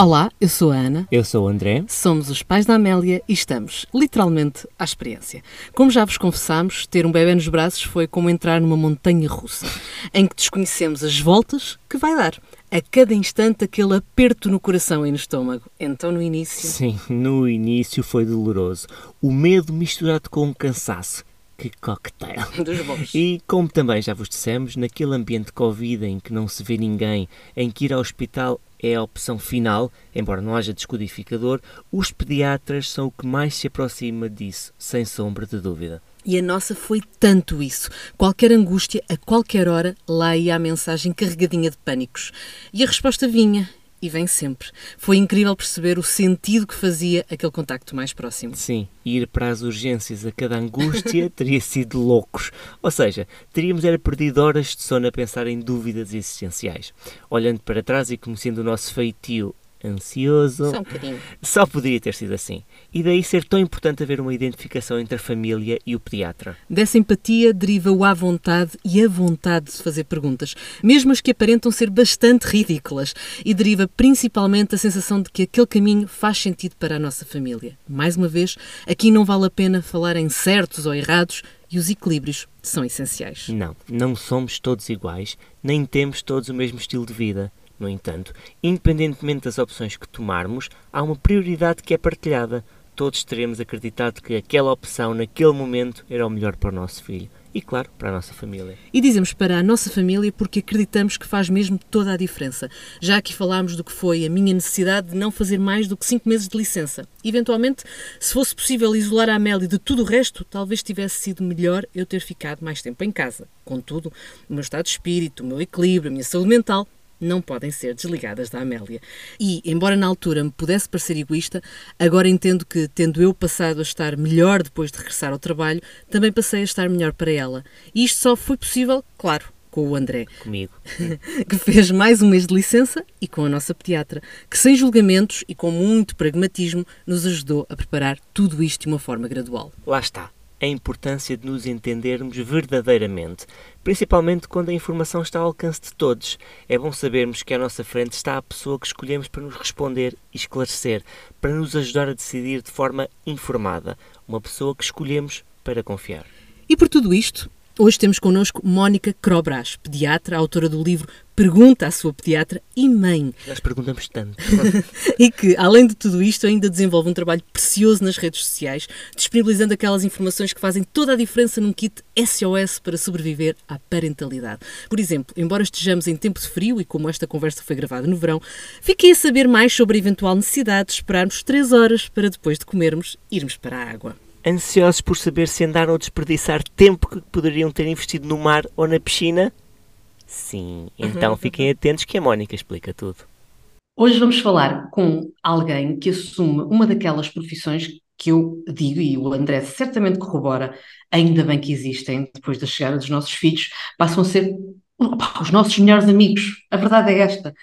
Olá, eu sou a Ana. Eu sou o André. Somos os pais da Amélia e estamos, literalmente, à experiência. Como já vos confessamos, ter um bebê nos braços foi como entrar numa montanha russa, em que desconhecemos as voltas que vai dar. A cada instante aquele aperto no coração e no estômago. Então no início. Sim, no início foi doloroso. O medo misturado com o cansaço. Que cocktail! Dos bons. E como também já vos dissemos, naquele ambiente Covid em que não se vê ninguém, em que ir ao hospital é a opção final, embora não haja descodificador, os pediatras são o que mais se aproxima disso, sem sombra de dúvida. E a nossa foi tanto isso. Qualquer angústia, a qualquer hora, lá ia a mensagem carregadinha de pânicos. E a resposta vinha, e vem sempre. Foi incrível perceber o sentido que fazia aquele contacto mais próximo. Sim, ir para as urgências a cada angústia teria sido loucos. Ou seja, teríamos era perdido horas de sono a pensar em dúvidas existenciais. Olhando para trás e conhecendo o nosso feitio ansioso. Só um bocadinho. Só poderia ter sido assim. E daí ser tão importante haver uma identificação entre a família e o pediatra. Dessa empatia deriva o à vontade e a vontade de fazer perguntas, mesmo as que aparentam ser bastante ridículas, e deriva principalmente a sensação de que aquele caminho faz sentido para a nossa família. Mais uma vez, aqui não vale a pena falar em certos ou errados, e os equilíbrios são essenciais. Não, não somos todos iguais, nem temos todos o mesmo estilo de vida. No entanto, independentemente das opções que tomarmos, há uma prioridade que é partilhada. Todos teremos acreditado que aquela opção, naquele momento, era o melhor para o nosso filho e, claro, para a nossa família. E dizemos para a nossa família porque acreditamos que faz mesmo toda a diferença. Já aqui falámos do que foi a minha necessidade de não fazer mais do que cinco meses de licença. Eventualmente, se fosse possível isolar a Amélia de tudo o resto, talvez tivesse sido melhor eu ter ficado mais tempo em casa. Contudo, o meu estado de espírito, o meu equilíbrio, a minha saúde mental não podem ser desligadas da Amélia. E, embora na altura me pudesse parecer egoísta, agora entendo que, tendo eu passado a estar melhor depois de regressar ao trabalho, também passei a estar melhor para ela. E isto só foi possível, claro, com o André. Comigo. que fez mais um mês de licença e com a nossa pediatra, que sem julgamentos e com muito pragmatismo nos ajudou a preparar tudo isto de uma forma gradual. Lá está a importância de nos entendermos verdadeiramente, principalmente quando a informação está ao alcance de todos. É bom sabermos que à nossa frente está a pessoa que escolhemos para nos responder e esclarecer, para nos ajudar a decidir de forma informada, uma pessoa que escolhemos para confiar. E por tudo isto, Hoje temos connosco Mónica Crobras, pediatra, autora do livro Pergunta à sua pediatra e mãe. Nós perguntamos tanto. e que, além de tudo isto, ainda desenvolve um trabalho precioso nas redes sociais, disponibilizando aquelas informações que fazem toda a diferença num kit SOS para sobreviver à parentalidade. Por exemplo, embora estejamos em tempo de frio e como esta conversa foi gravada no verão, fiquei a saber mais sobre a eventual necessidade de esperarmos 3 horas para depois de comermos irmos para a água ansiosos por saber se andaram a desperdiçar tempo que poderiam ter investido no mar ou na piscina? Sim, então uhum. fiquem atentos que a Mónica explica tudo. Hoje vamos falar com alguém que assume uma daquelas profissões que eu digo, e o André certamente corrobora, ainda bem que existem, depois da chegada dos nossos filhos, passam a ser opa, os nossos melhores amigos. A verdade é esta.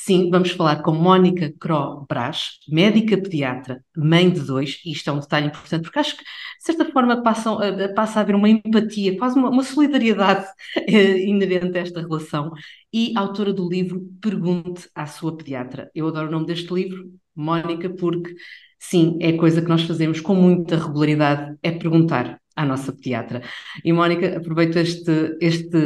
Sim, vamos falar com Mónica Cro Brás, médica pediatra, mãe de dois, e isto é um detalhe importante, porque acho que, de certa forma, passam, passa a haver uma empatia, quase uma, uma solidariedade eh, inerente a esta relação, e autora do livro Pergunte à sua pediatra. Eu adoro o nome deste livro, Mónica, porque, sim, é coisa que nós fazemos com muita regularidade, é perguntar à nossa pediatra. E Mónica, aproveito este, este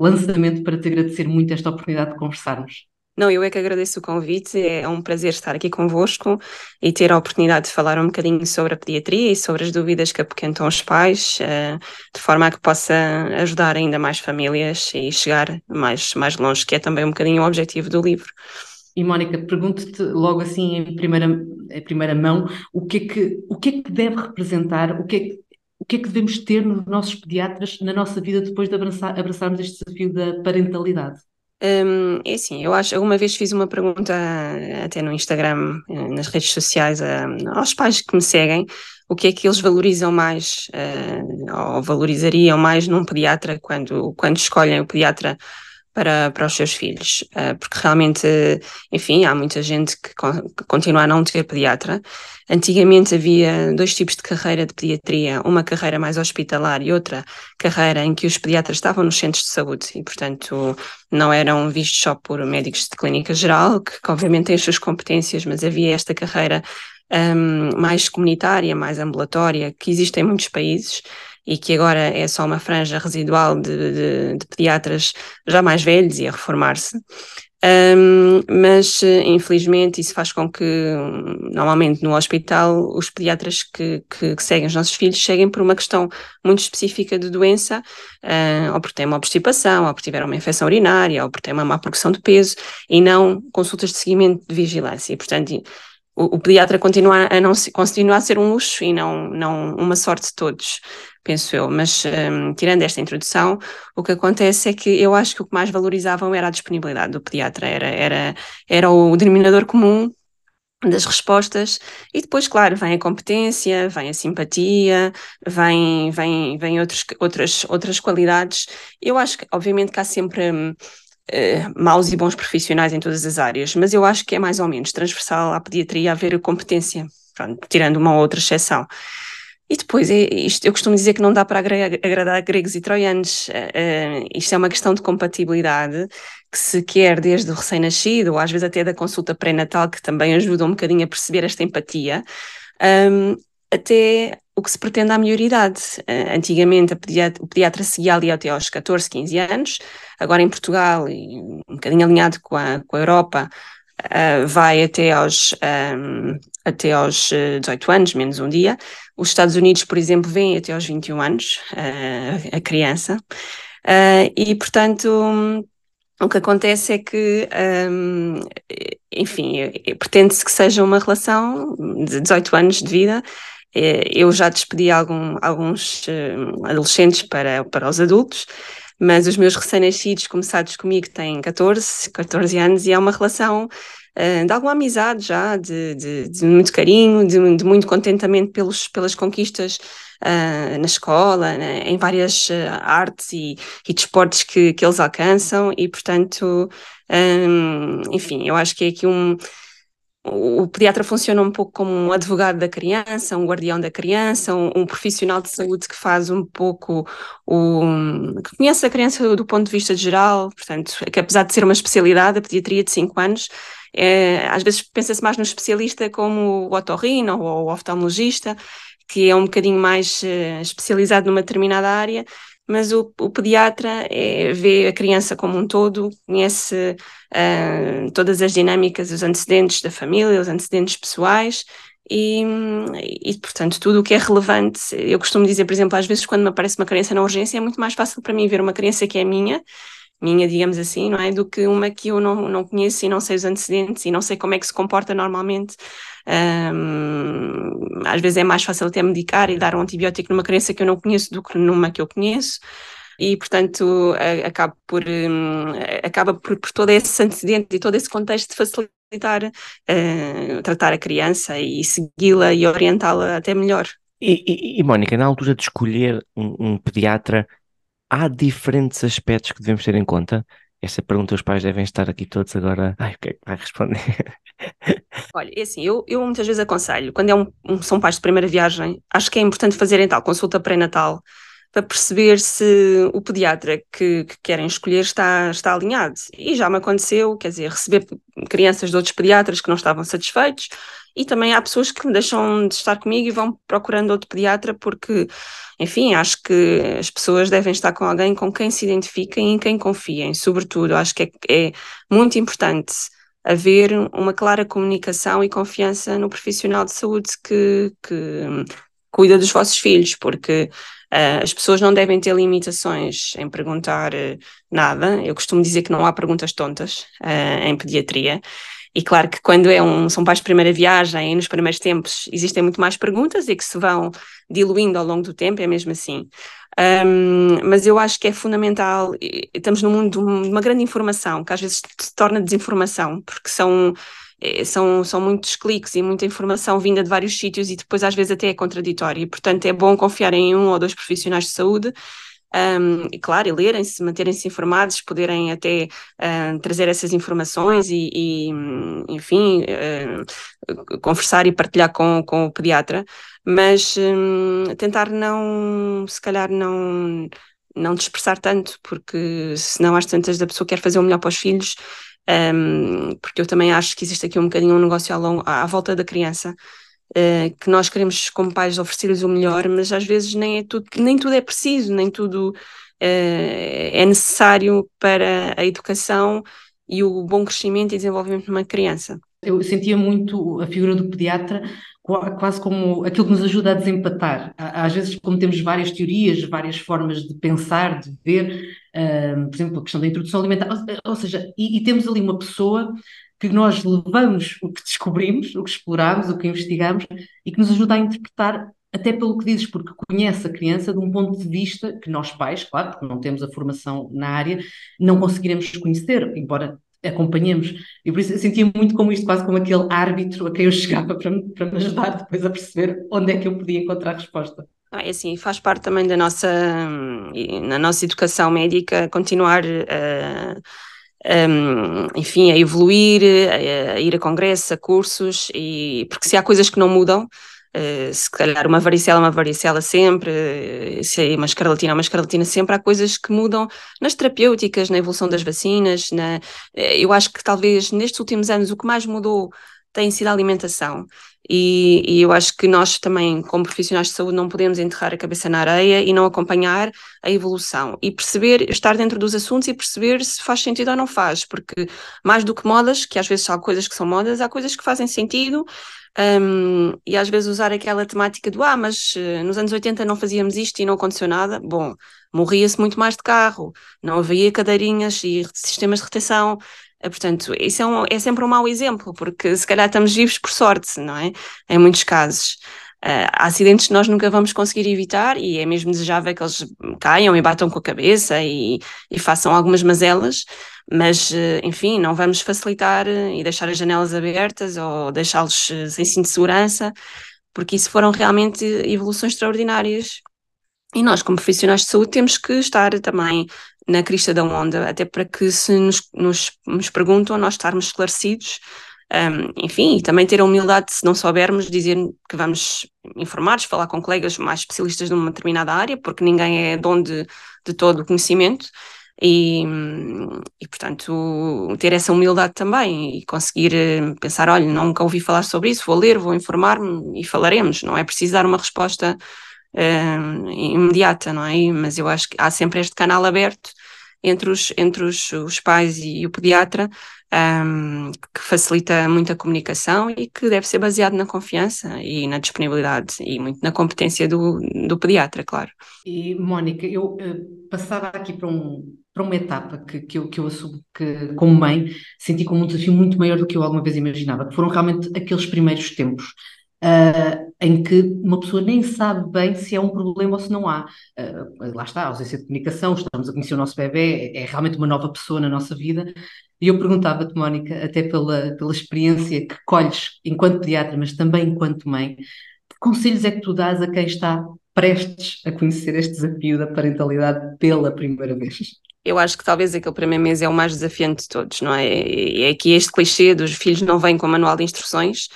lançamento para te agradecer muito esta oportunidade de conversarmos. Não, eu é que agradeço o convite, é um prazer estar aqui convosco e ter a oportunidade de falar um bocadinho sobre a pediatria e sobre as dúvidas que apoquentam os pais, uh, de forma a que possa ajudar ainda mais famílias e chegar mais, mais longe, que é também um bocadinho o objetivo do livro. E Mónica, pergunto-te logo assim em primeira, em primeira mão, o que, é que, o que é que deve representar, o que é que, o que é que devemos ter nos nossos pediatras na nossa vida depois de abraçar, abraçarmos este desafio da parentalidade? Um, é assim, eu acho, alguma vez fiz uma pergunta até no Instagram, eh, nas redes sociais, aos pais que me seguem, o que é que eles valorizam mais, uh, ou valorizariam mais num pediatra quando, quando escolhem o pediatra para, para os seus filhos, uh, porque realmente, enfim, há muita gente que, con que, continua a não ter pediatra. Antigamente havia dois tipos de carreira de pediatria, uma carreira mais hospitalar e outra carreira em que os pediatras estavam nos centros de saúde e, portanto, não eram vistos só por médicos de clínica geral, que obviamente têm as suas competências, mas havia esta carreira um, mais comunitária, mais ambulatória, que existe em muitos países e que agora é só uma franja residual de, de, de pediatras já mais velhos e a reformar-se. Um, mas infelizmente isso faz com que normalmente no hospital os pediatras que, que, que, seguem os nossos filhos cheguem por uma questão muito específica de doença, uh, ou porque têm uma obstipação, ou porque tiveram uma infecção urinária, ou porque têm uma má progressão de peso, e não consultas de seguimento de vigilância. E, portanto, o, o pediatra continua a não continua a ser um luxo e não, não uma sorte de todos, penso eu. Mas um, tirando esta introdução, o que acontece é que eu acho que o que mais valorizavam era a disponibilidade do pediatra, era, era, era o denominador comum das respostas e depois, claro, vem a competência, vem a simpatia, vem, vem, vem outros, outras, outras qualidades. Eu acho que, obviamente, que há sempre uh, maus e bons profissionais em todas as áreas, mas eu acho que é mais ou menos transversal à pediatria haver competência, pronto, tirando uma ou outra exceção. E depois, é, isto, eu costumo dizer que não dá para agradar gregos e troianos. Uh, isto é uma questão de compatibilidade que se quer desde o recém-nascido, ou às vezes até da consulta pré-natal, que também ajuda um bocadinho a perceber esta empatia, um, até o que se pretende à maioridade. Uh, antigamente pediatra, o pediatra seguia ali até aos 14, 15 anos, agora em Portugal, e um bocadinho alinhado com a, com a Europa, uh, vai até aos, um, até aos 18 eh, anos, menos um dia. Os Estados Unidos, por exemplo, vêm até aos 21 anos, uh, a criança. e, portanto, o que acontece é que, um, enfim, pretende-se que seja uma relação de 18 anos de vida é, eu já despedi algum, alguns uh, adolescentes para, para os adultos, mas os meus recém-nascidos começados comigo têm 14, 14 anos e é uma relação uh, de alguma amizade já, de, de, de muito carinho, de, de, muito contentamento pelos, pelas conquistas uh, na escola, né, em várias artes e, e desportos que, que eles alcançam e, portanto, um, enfim, eu acho que é aqui um o pediatra funciona um pouco como um advogado da criança, um guardião da criança, um, um profissional de saúde que faz um pouco o. que conhece a criança do ponto de vista geral, portanto, que apesar de ser uma especialidade, a pediatria de 5 anos, é, às vezes pensa-se mais no especialista como o otorrino ou o oftalmologista, que é um bocadinho mais uh, especializado numa determinada área, mas o, o pediatra é, vê a criança como um todo, conhece uh, todas as dinâmicas, os antecedentes da família, os antecedentes pessoais e, e, portanto, tudo o que é relevante. Eu costumo dizer, por exemplo, às vezes quando me aparece uma criança na urgência, é muito mais fácil para mim ver uma criança que é minha, minha, digamos assim, não é? Do que uma que eu não, não conheço e não sei os antecedentes e não sei como é que se comporta normalmente. Um, às vezes é mais fácil até medicar e dar um antibiótico numa criança que eu não conheço do que numa que eu conheço. E, portanto, acaba por, um, acaba por, por todo esse antecedente e todo esse contexto de facilitar uh, tratar a criança e segui-la e orientá-la até melhor. E, e, e, Mónica, na altura de escolher um, um, pediatra, há diferentes aspectos que devemos ter em conta? Esta pergunta os pais devem estar aqui todos agora. Ai, o que é que vai responder? Olha, é assim, eu, eu muitas vezes aconselho, quando é um, um, são pais de primeira viagem, acho que é importante fazerem tal consulta pré-natal para perceber se o pediatra que, que, querem escolher está, está alinhado. E já me aconteceu, quer dizer, receber crianças de outros pediatras que não estavam satisfeitos, e também há pessoas que deixam de estar comigo e vão procurando outro pediatra porque, enfim, acho que as pessoas devem estar com alguém com quem se identifiquem e em quem confiem, sobretudo. Acho que é, é muito importante haver uma clara comunicação e confiança no profissional de saúde que, que cuida dos vossos filhos, porque uh, as pessoas não devem ter limitações em perguntar uh, nada. Eu costumo dizer que não há perguntas tontas uh, em pediatria. E claro que quando é um, são pais de primeira viagem nos primeiros tempos existem muito mais perguntas e que se vão diluindo ao longo do tempo, é mesmo assim. Um, mas eu acho que é fundamental, estamos num mundo de uma grande informação, que às vezes se torna desinformação, porque são, eh, são, são muitos cliques e muita informação vinda de vários sítios e depois às vezes até é contraditória. Portanto, é bom confiar em um ou dois profissionais de saúde um, e claro, e lerem-se, manterem-se informados, poderem até uh, trazer essas informações e, e enfim, uh, conversar e partilhar com, com o pediatra, mas um, tentar não, se calhar não, não dispersar tanto, porque senão às tantas da pessoa quer fazer o melhor para os filhos, um, porque eu também acho que existe aqui um bocadinho um negócio à, longo, à volta da criança, uh, que nós queremos, como pais, oferecer-lhes o melhor, mas às vezes nem, é tudo, nem tudo é preciso, nem tudo uh, é necessário para a educação e o bom crescimento e desenvolvimento de uma criança. Eu sentia muito a figura do pediatra quase como aquilo que nos ajuda a desempatar. Às vezes, como temos várias teorias, várias formas de pensar, de ver, uh, por exemplo, a questão da introdução alimentar, ou, ou seja, e, e, temos ali uma pessoa que nós levamos o que descobrimos, o que exploramos, o que investigamos e que nos ajuda a interpretar até pelo que dizes, porque conhece a criança de um ponto de vista que nós pais, claro, porque não temos a formação na área, não conseguiremos conhecer, embora acompanhemos. E por isso eu sentia muito como isto, quase como aquele árbitro a quem eu chegava para para me ajudar depois a perceber onde é que eu podia encontrar resposta. Ah, é assim, faz parte também da nossa, na nossa educação médica, continuar a, a, enfim, a evoluir, a, a ir a congressos, a cursos, e, porque se há coisas que não mudam, Uh, se calhar uma varicela é uma varicela sempre, uh, se é uma escarlatina é uma escarlatina sempre, há coisas que mudam nas terapêuticas, na evolução das vacinas, na, uh, eu acho que talvez nestes últimos anos o que mais mudou tem sido a alimentação e, e, eu acho que nós também, como profissionais de saúde, não podemos enterrar a cabeça na areia e não acompanhar a evolução e perceber, estar dentro dos assuntos e perceber se faz sentido ou não faz, porque mais do que modas, que às vezes há coisas que são modas, há coisas que fazem sentido um, e às vezes usar aquela temática do ah, mas uh, nos anos 80 não fazíamos isto e não aconteceu nada. Bom, morria-se muito mais de carro, não havia cadeirinhas e sistemas de retenção. Uh, portanto, isso é, um, é sempre um mau exemplo, porque se calhar estamos vivos por sorte, não é? Em muitos casos. Uh, há acidentes que nós nunca vamos conseguir evitar e é mesmo desejável que eles caiam e batam com a cabeça e, e façam algumas mazelas, mas, eh, enfim, não vamos facilitar eh, e deixar as janelas abertas ou deixá-los eh, sem cinto de segurança, porque isso foram realmente evoluções extraordinárias. E nós, como profissionais de saúde, temos que estar também na crista da onda, até para que se nos, nos, nos perguntam, nós estarmos esclarecidos, um, enfim, e também ter a humildade, se não soubermos, dizer que vamos informados, falar com colegas mais especialistas numa determinada área, porque ninguém é dono de, de todo o conhecimento, e, e, portanto ter essa humildade também e conseguir eh, pensar, olha, nunca ouvi falar sobre isso, vou ler, vou informar-me e falaremos, não é preciso dar uma resposta uh, imediata, não é? Mas eu acho que há sempre este canal aberto entre os, entre os, os pais e o pediatra um, que facilita muito a comunicação e que deve ser baseado na confiança e na disponibilidade e muito na competência do, do pediatra, claro. E, Mónica, eu uh, passava aqui para, um, para uma etapa que, que, eu, que eu assumo que, como mãe, senti como um desafio muito maior do que eu alguma vez imaginava, que foram realmente aqueles primeiros tempos. Uh, em que uma pessoa nem sabe bem se é um problema ou se não há. Uh, lá está, ausência de comunicação, estamos a conhecer o nosso bebê, é, é realmente uma nova pessoa na nossa vida e eu perguntava-te, Mónica, até pela, pela experiência que colhes enquanto pediatra, mas também enquanto mãe, que conselhos é que tu dás a quem está prestes a conhecer este desafio da parentalidade pela primeira vez? Eu acho que talvez aquele primeiro mês é o mais desafiante de todos, não é? É que este clichê dos filhos não vêm com manual de instruções,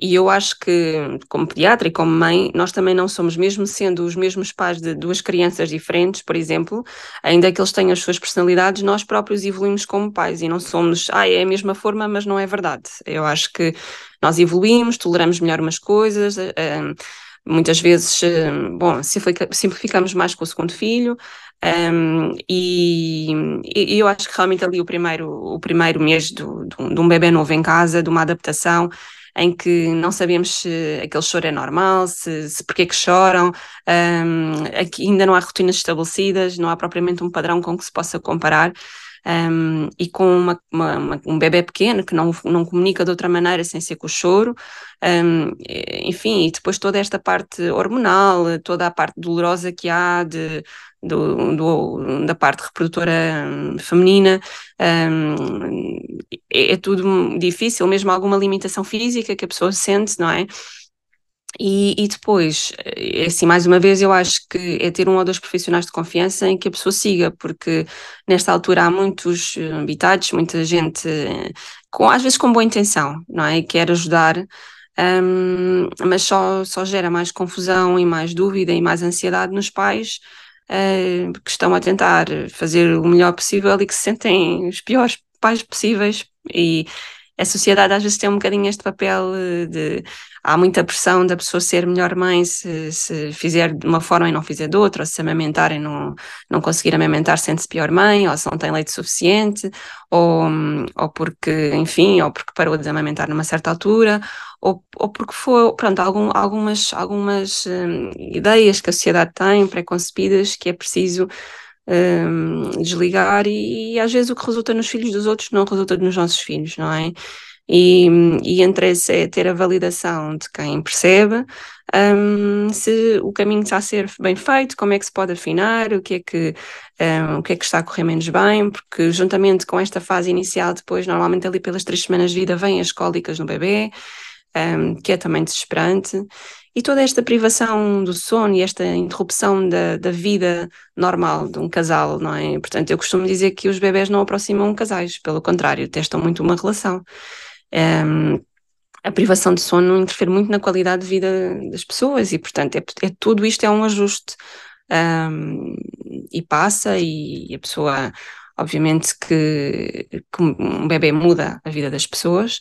e eu acho que, como pediatra e como mãe, nós também não somos, mesmo sendo os mesmos pais de duas crianças diferentes, por exemplo, ainda que eles tenham as suas personalidades, nós próprios evoluímos como pais e não somos, ah, é a mesma forma, mas não é verdade. Eu acho que nós evoluímos, toleramos melhor umas coisas, uh, muitas vezes, uh, bom, simplificamos mais com o segundo filho, um, e, e, eu acho que realmente ali o primeiro, o primeiro mês do, do, de um bebê novo em casa, de uma adaptação, em que não sabemos se aquele choro é normal, se, se porque é que choram, um, ainda não há rotinas estabelecidas, não há propriamente um padrão com que se possa comparar. Um, e com uma, uma, uma, um bebê pequeno que não, não comunica de outra maneira sem ser com o choro, um, enfim, e depois toda esta parte hormonal, toda a parte dolorosa que há de, do, do, da parte reprodutora hum, feminina, um, é, é, tudo difícil, mesmo alguma limitação física que a pessoa sente, não é? E, e, depois, eh, assim, mais uma vez, eu acho que é ter um ou dois profissionais de confiança em que a pessoa siga, porque nesta altura há muitos habitados, muita gente, com, às vezes com boa intenção, não é? Quer ajudar, um, mas só, só gera mais confusão e mais dúvida e mais ansiedade nos pais uh, que estão a tentar fazer o melhor possível e que se sentem os piores pais possíveis. E a sociedade às vezes tem um bocadinho este papel de há muita pressão da pessoa ser melhor mãe se, se fizer de uma forma e não fizer de outra, ou se amamentar e não, não conseguir amamentar sente-se pior mãe, ou se não tem leite suficiente, ou, ou porque, enfim, ou porque parou de amamentar numa certa altura, ou, ou porque foi, pronto, algum, algumas, algumas hum, ideias que a sociedade tem, pré-concebidas, que é preciso hum, desligar e, e, às vezes o que resulta nos filhos dos outros não resulta nos nossos filhos, não é? e, e entre esse é ter a validação de quem percebe se o caminho está a ser bem feito, como é que se pode afinar, o que é que, o que, é que está a correr menos bem, porque juntamente com esta fase inicial, depois, normalmente ali pelas três semanas de vida, vêm as cólicas no bebê, um, que é também desesperante. E toda esta privação do sono e esta interrupção da, da vida normal de um casal, não é? Portanto, eu costumo dizer que os bebés não aproximam casais, pelo contrário, testam muito uma relação. Um, a privação de sono interfere muito na qualidade de vida das pessoas e, portanto, é, é tudo isto é um ajuste um, e passa e a pessoa, obviamente que, que, um bebê muda a vida das pessoas,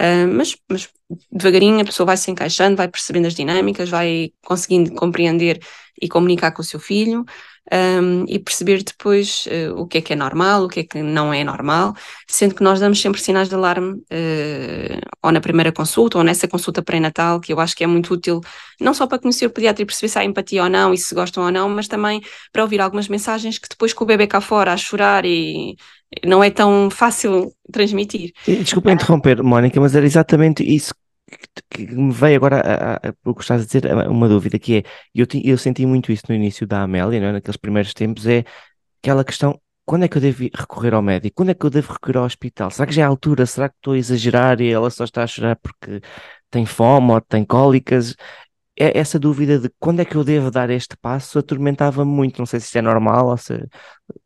uh, mas, mas devagarinho a pessoa vai se encaixando, vai percebendo as dinâmicas, vai conseguindo compreender e comunicar com o seu filho um, e perceber depois uh, o que é que é normal, o que é que não é normal, sendo que nós damos sempre sinais de alarme, uh, ou na primeira consulta, ou nessa consulta pré-natal, que eu acho que é muito útil, não só para conhecer o pediatra e perceber se há empatia ou não e se gostam ou não, mas também para ouvir algumas mensagens que depois com o bebê cá fora a chorar e não é tão fácil transmitir. Desculpa interromper, Mónica, mas era exatamente isso que, me veio agora a, o que estás a dizer, uma dúvida que é, eu, eu senti muito isso no início da Amélia, não é? naqueles primeiros tempos, é aquela questão, quando é que eu devo recorrer ao médico? Quando é que eu devo recorrer ao hospital? Será que já é a altura? Será que estou a exagerar e ela só está a chorar porque tem fome ou tem cólicas? É, essa dúvida de quando é que eu devo dar este passo atormentava-me muito. Não sei se isso é normal ou se,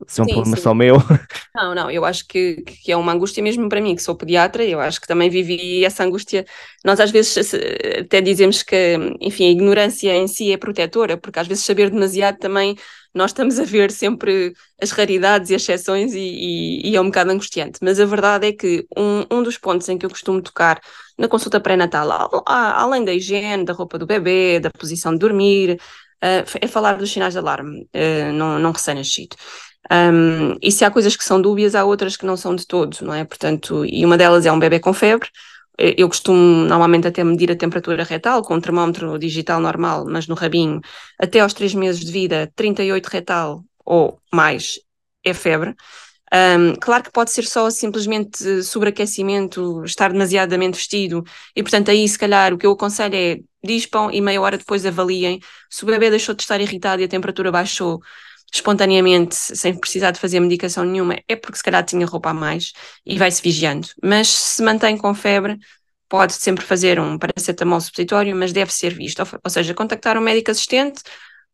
se é um sim, problema sim. só meu. Não, não, eu acho que, que é uma angústia mesmo para mim, que sou pediatra, eu acho que também vivi essa angústia. Nós às vezes até dizemos que, enfim, a ignorância em si é protetora, porque às vezes saber demasiado também nós estamos a ver sempre as raridades e as exceções e, e, e, é um bocado angustiante. Mas a verdade é que um, um dos pontos em que eu costumo tocar na consulta pré-natal, além da higiene, da roupa do bebê, da posição de dormir, uh, é falar dos sinais de alarme uh, num, num recém-nascido. Um, e se há coisas que são dúbias, há outras que não são de todos, não é? Portanto, e uma delas é um bebê com febre. Eu costumo normalmente até medir a temperatura retal com um termómetro digital normal, mas no rabinho, até aos 3 meses de vida, 38 retal ou mais é febre. Um, claro que pode ser só simplesmente sobreaquecimento, estar demasiadamente vestido, e portanto aí se calhar o que eu aconselho é dispam e meia hora depois avaliem se o bebê deixou de estar irritado e a temperatura baixou espontaneamente, sem precisar de fazer medicação nenhuma, é porque se calhar tinha roupa a mais e vai-se vigiando. Mas se mantém com febre, pode sempre fazer um paracetamol supositório, mas deve ser visto, ou, seja, contactar um médico assistente,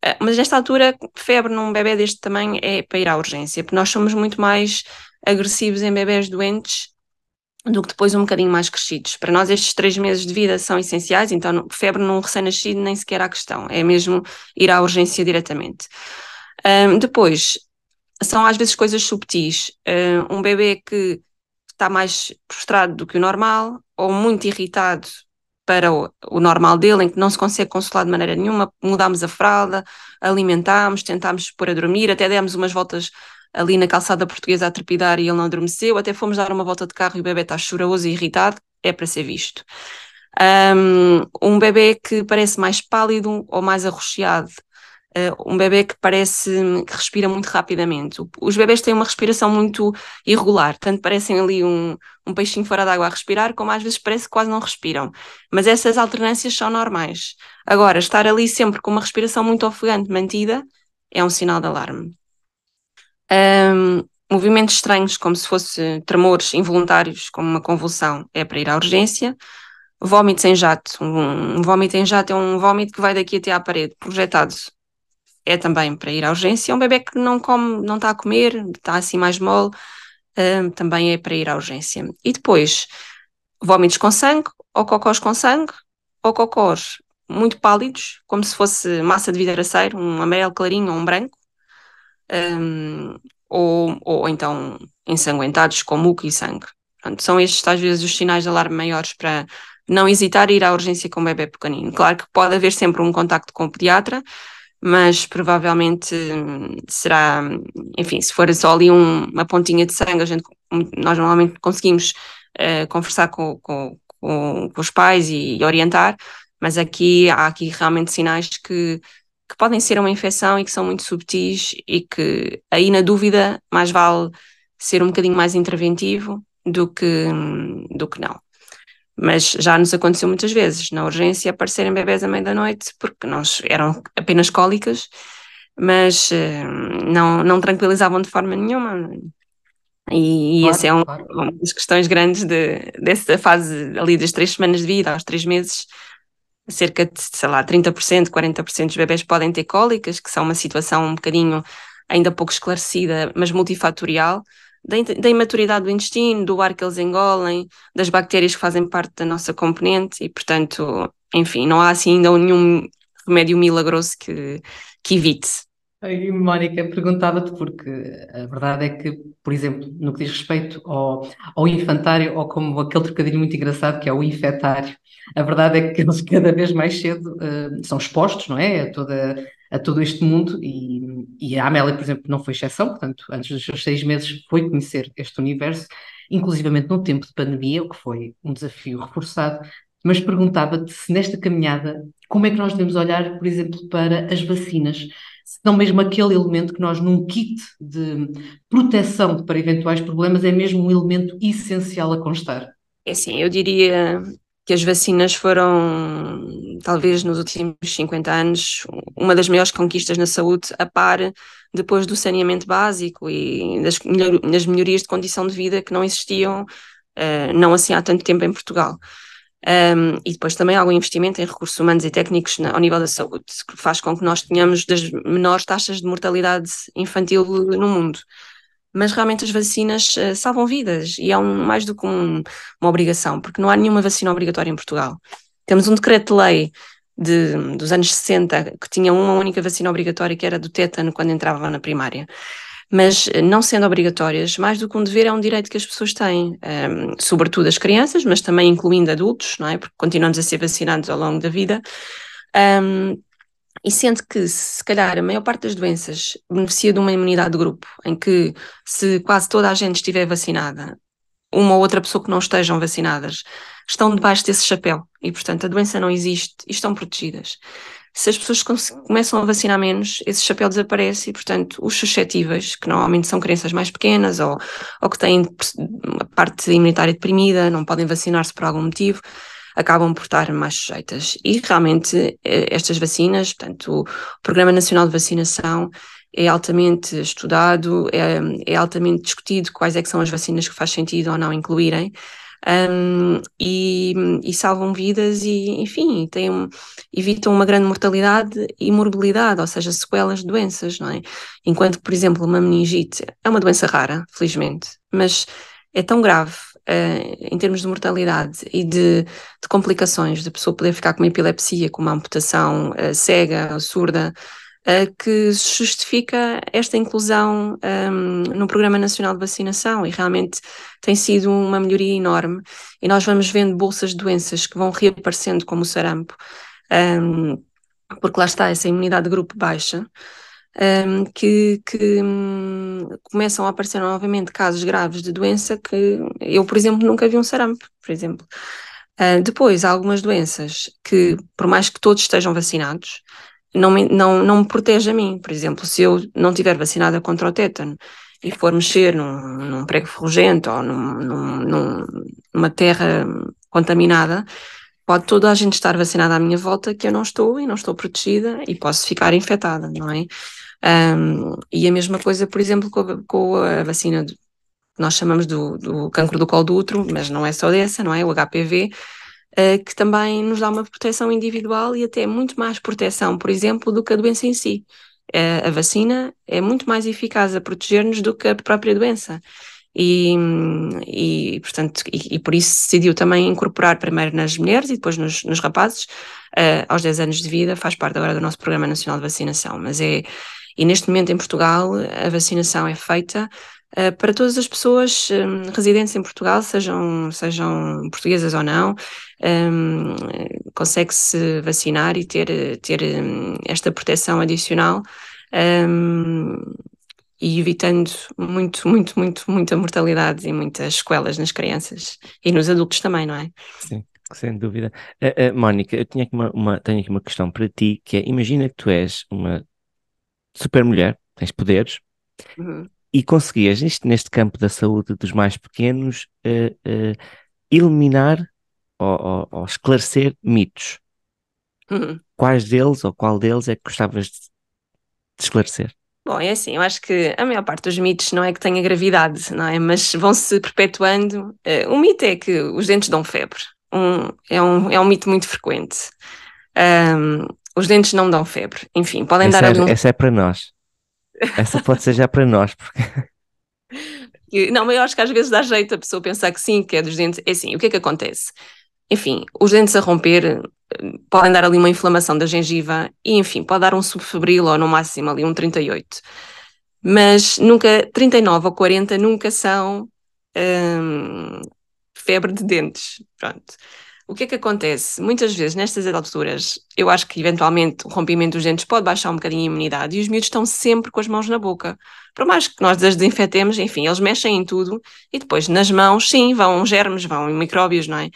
eh, mas nesta altura, febre num bebê deste tamanho é para ir à urgência, porque nós somos muito mais agressivos em bebés doentes do que depois um bocadinho mais crescidos. Para nós estes três meses de vida são essenciais, então febre num recém-nascido nem sequer há questão, é mesmo ir à urgência diretamente. Um, depois, são às vezes coisas subtis. Um, bebê que está mais frustrado do que o normal, ou muito irritado para o, o, normal dele, em que não se consegue consolar de maneira nenhuma, mudámos a fralda, alimentámos, tentámos pôr a dormir, até demos umas voltas ali na calçada portuguesa a trepidar e ele não adormeceu, até fomos dar uma volta de carro e o bebê está choroso e irritado, é para ser visto. Um, um bebê que parece mais pálido ou mais arroxeado, uh, um bebê que parece que respira muito rapidamente. Os bebés têm uma respiração muito irregular, tanto parecem ali um, um peixinho fora d'água a respirar, como às vezes parece que quase não respiram. Mas essas alternâncias são normais. Agora, estar ali sempre com uma respiração muito ofegante mantida é um sinal de alarme. Um, movimentos estranhos, como se fosse tremores involuntários, como uma convulsão, é para ir à urgência vómitos em jato. Um, um vómito em jato é um vómito que vai daqui até à parede, projetado. É também para ir à urgência. É um bebê que não come, não está a comer, está assim mais mole, uh, também é para ir à urgência. E depois, vómitos com sangue, ou cocós com sangue, ou cocós muito pálidos, como se fosse massa de vidraceiro, um amarelo clarinho ou um branco, um, ou, ou então ensanguentados com muco e sangue. Portanto, são estes, às vezes, os sinais de alarme maiores para não hesitar a ir à urgência com um bebê pequenino. Claro que pode haver sempre um contacto com o pediatra, mas provavelmente hum, será, enfim, se for só ali um, uma pontinha de sangue, a gente, nós normalmente conseguimos uh, conversar com, com, com, com, os pais e, e, orientar, mas aqui há aqui realmente sinais que, que podem ser uma infecção e que são muito subtis e que aí na dúvida mais vale ser um bocadinho mais interventivo do que, do que não. Mas já nos aconteceu muitas vezes, na urgência, aparecerem bebés à meia-da-noite, porque nós eram apenas cólicas, mas uh, não, não tranquilizavam de forma nenhuma. E, claro, essa é um, claro. uma das questões grandes de, dessa fase ali das três semanas de vida, aos três meses, cerca de, sei lá, 30%, 40% dos bebés podem ter cólicas, que são uma situação um bocadinho ainda pouco esclarecida, mas multifatorial, da, da imaturidade do intestino, do ar que eles engolem, das bactérias que fazem parte da nossa componente e, portanto, enfim, não há assim ainda nenhum remédio milagroso que, que evite. E Mónica, perguntava-te porque a verdade é que, por exemplo, no que diz respeito ao, ao infantário, ou como aquele trocadilho muito engraçado que é o infetário, a verdade é que eles cada vez mais cedo uh, são expostos, não é? A toda a todo este mundo e, e a Amélia, por exemplo, não foi exceção, portanto, antes dos seus seis meses foi conhecer este universo, inclusivamente no tempo de pandemia, o que foi um desafio reforçado, mas perguntava-te se nesta caminhada, como é que nós devemos olhar, por exemplo, para as vacinas, se não mesmo aquele elemento que nós num kit de proteção para eventuais problemas é mesmo um elemento essencial a constar? É sim, eu diria que as vacinas foram, talvez nos últimos 50 anos, uma das maiores conquistas na saúde, a par depois do saneamento básico e das, das melhorias de condição de vida que não existiam, uh, não assim há tanto tempo em Portugal. Um, e depois também algum investimento em recursos humanos e técnicos na, ao nível da saúde, que faz com que nós tenhamos das menores taxas de mortalidade infantil no mundo mas realmente as vacinas uh, salvam vidas e é um, mais do que um, uma obrigação, porque não há nenhuma vacina obrigatória em Portugal. Temos um decreto-lei de, dos anos 60 que tinha uma única vacina obrigatória, que era do tétano, quando entravam na primária. Mas eh, não sendo obrigatórias, mais do que um dever, é um direito que as pessoas têm, um, ehm, sobretudo as crianças, mas também incluindo adultos, não é? Porque continuamos a ser vacinados ao longo da vida. Um, ehm, e sendo que, se calhar, a maior parte das doenças beneficia de uma imunidade de grupo, em que se quase toda a gente estiver vacinada, uma ou outra pessoa que não estejam vacinadas estão debaixo desse chapéu e, portanto, a doença não existe e estão protegidas. Se as pessoas começam a vacinar menos, esse chapéu desaparece e, portanto, os suscetíveis, que normalmente são crianças mais pequenas ou, ou que têm a parte imunitária deprimida, não podem vacinar-se por algum motivo, acabam por estar mais sujeitas. E realmente eh, estas vacinas, portanto, o Programa Nacional de Vacinação é altamente estudado, é, é altamente discutido quais é que são as vacinas que faz sentido ou não incluírem. Um, e, e, salvam vidas e, enfim, têm, evitam uma grande mortalidade e morbilidade, ou seja, sequelas de doenças, não é? Enquanto que, por exemplo, uma meningite é uma doença rara, felizmente, mas é tão grave uh, em termos de mortalidade e de, de, complicações, de pessoa poder ficar com uma epilepsia, com uma amputação uh, cega, surda, uh, que justifica esta inclusão um, ehm, no Programa Nacional de Vacinação e realmente tem sido uma melhoria enorme. E nós vamos vendo bolsas de doenças que vão reaparecendo, como o sarampo, um, ehm, porque lá está essa imunidade de grupo baixa um, que, que um, começam a aparecer novamente casos graves de doença que eu, por exemplo, nunca vi um sarampo, por exemplo. Uh, depois, há algumas doenças que, por mais que todos estejam vacinados, não me, não, não me protege a mim. Por exemplo, se eu não estiver vacinada contra o tétano e for mexer num, num prego ferrugento ou num, num, numa terra contaminada, pode toda a gente estar vacinada à minha volta que eu não estou e não estou protegida e posso ficar infectada, não é? Um, e a mesma coisa, por exemplo, com a, com a vacina que nós chamamos do, do cancro do colo do útero, mas não é só dessa, não é? O HPV. uh, que também nos dá uma proteção individual e até muito mais proteção, por exemplo, do que a doença em si. Uh, a vacina é muito mais eficaz a proteger-nos do que a própria doença. E, e portanto, e, e, por isso decidiu também incorporar primeiro nas mulheres e depois nos, nos rapazes, uh, aos 10 anos de vida, faz parte agora do nosso Programa Nacional de Vacinação. Mas é, e neste momento em Portugal, a vacinação é feita uh, para todas as pessoas um, residentes em Portugal, sejam, sejam portuguesas ou não, um, consegue-se vacinar e ter, ter um, esta proteção adicional. E evitando muito, muito, muito, muita mortalidade e muitas sequelas nas crianças e nos adultos também, não é? Sim, sem dúvida. Uh, uh, Mónica, eu tinha aqui uma, uma, tenho aqui uma questão para ti, que é, imagina que tu és uma super mulher, tens poderes, uhum. e conseguias, neste, neste campo da saúde dos mais pequenos, uh, eliminar ou, ou, ou, esclarecer mitos. Uhum. Quais deles ou qual deles é que gostavas de, de esclarecer? Bom, é assim, eu acho que a maior parte dos mitos não é que tenha gravidade, não é? Mas vão-se perpetuando. Uh, o mito é que os dentes dão febre. Um, é, um, é um mito muito frequente. Um, os dentes não dão febre. Enfim, podem essa dar é, algum... Essa é para nós. Essa pode ser já para nós, porque... Não, mas eu acho que às vezes dá jeito a pessoa pensar que sim, que é dos dentes. É assim, o que é que acontece? Enfim, os dentes a romper podem dar ali uma inflamação da gengiva e, enfim, pode dar um subfebril ou no máximo ali um 38. Mas nunca, 39 ou 40 nunca são hum, febre de dentes. Pronto. O que é que acontece? Muitas vezes, nestas alturas, eu acho que eventualmente o rompimento dos dentes pode baixar um bocadinho a imunidade e os miúdos estão sempre com as mãos na boca. Por mais que nós as desinfetemos, enfim, eles mexem em tudo e depois nas mãos, sim, vão germes, vão micróbios, não é?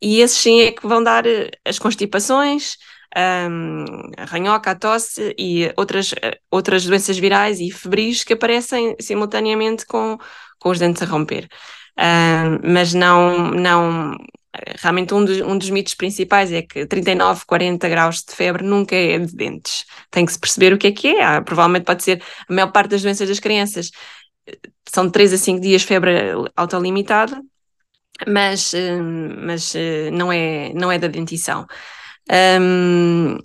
e esses sim é que vão dar eh, as constipações, um, a ranhoca, a tosse e outras, eh, outras doenças virais e febris que aparecem simultaneamente com, com os dentes a romper. Um, mas não, não, realmente um dos, um dos mitos principais é que 39, 40 graus de febre nunca é de dentes. Tem que se perceber o que é que é. Provavelmente pode ser a maior parte das doenças das crianças. São de 3 a 5 dias febre autolimitada, mas, eh, mas eh, não, é, não é da dentição. Um,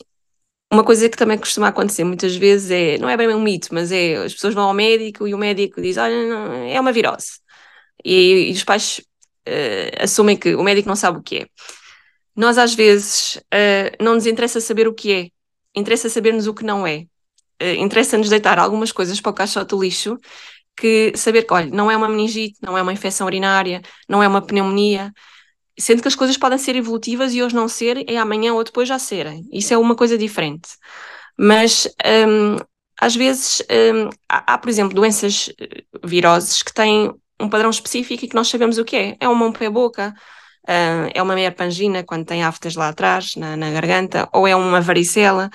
uma coisa que também costuma acontecer muitas vezes é, não é bem um mito, mas é as pessoas vão ao médico e o médico diz: Olha, não, é uma virose. E, e os pais uh, assumem que o médico não sabe o que é. Nós, às vezes, uh, não nos interessa saber o que é, interessa sabermos o que não é. Uh, interessa-nos deitar algumas coisas para o caixote do lixo que saber que, olha, não é uma meningite, não é uma infecção urinária, não é uma pneumonia, sendo que as coisas podem ser evolutivas e hoje não ser, é amanhã ou depois já serem. Isso é uma coisa diferente. Mas um, às vezes um, há, há, por exemplo, doenças viroses que têm um padrão específico e que nós sabemos o que é. É uma pé-boca, uh, é uma meia pangina quando tem aftas lá atrás, na, na garganta, ou é uma varicela.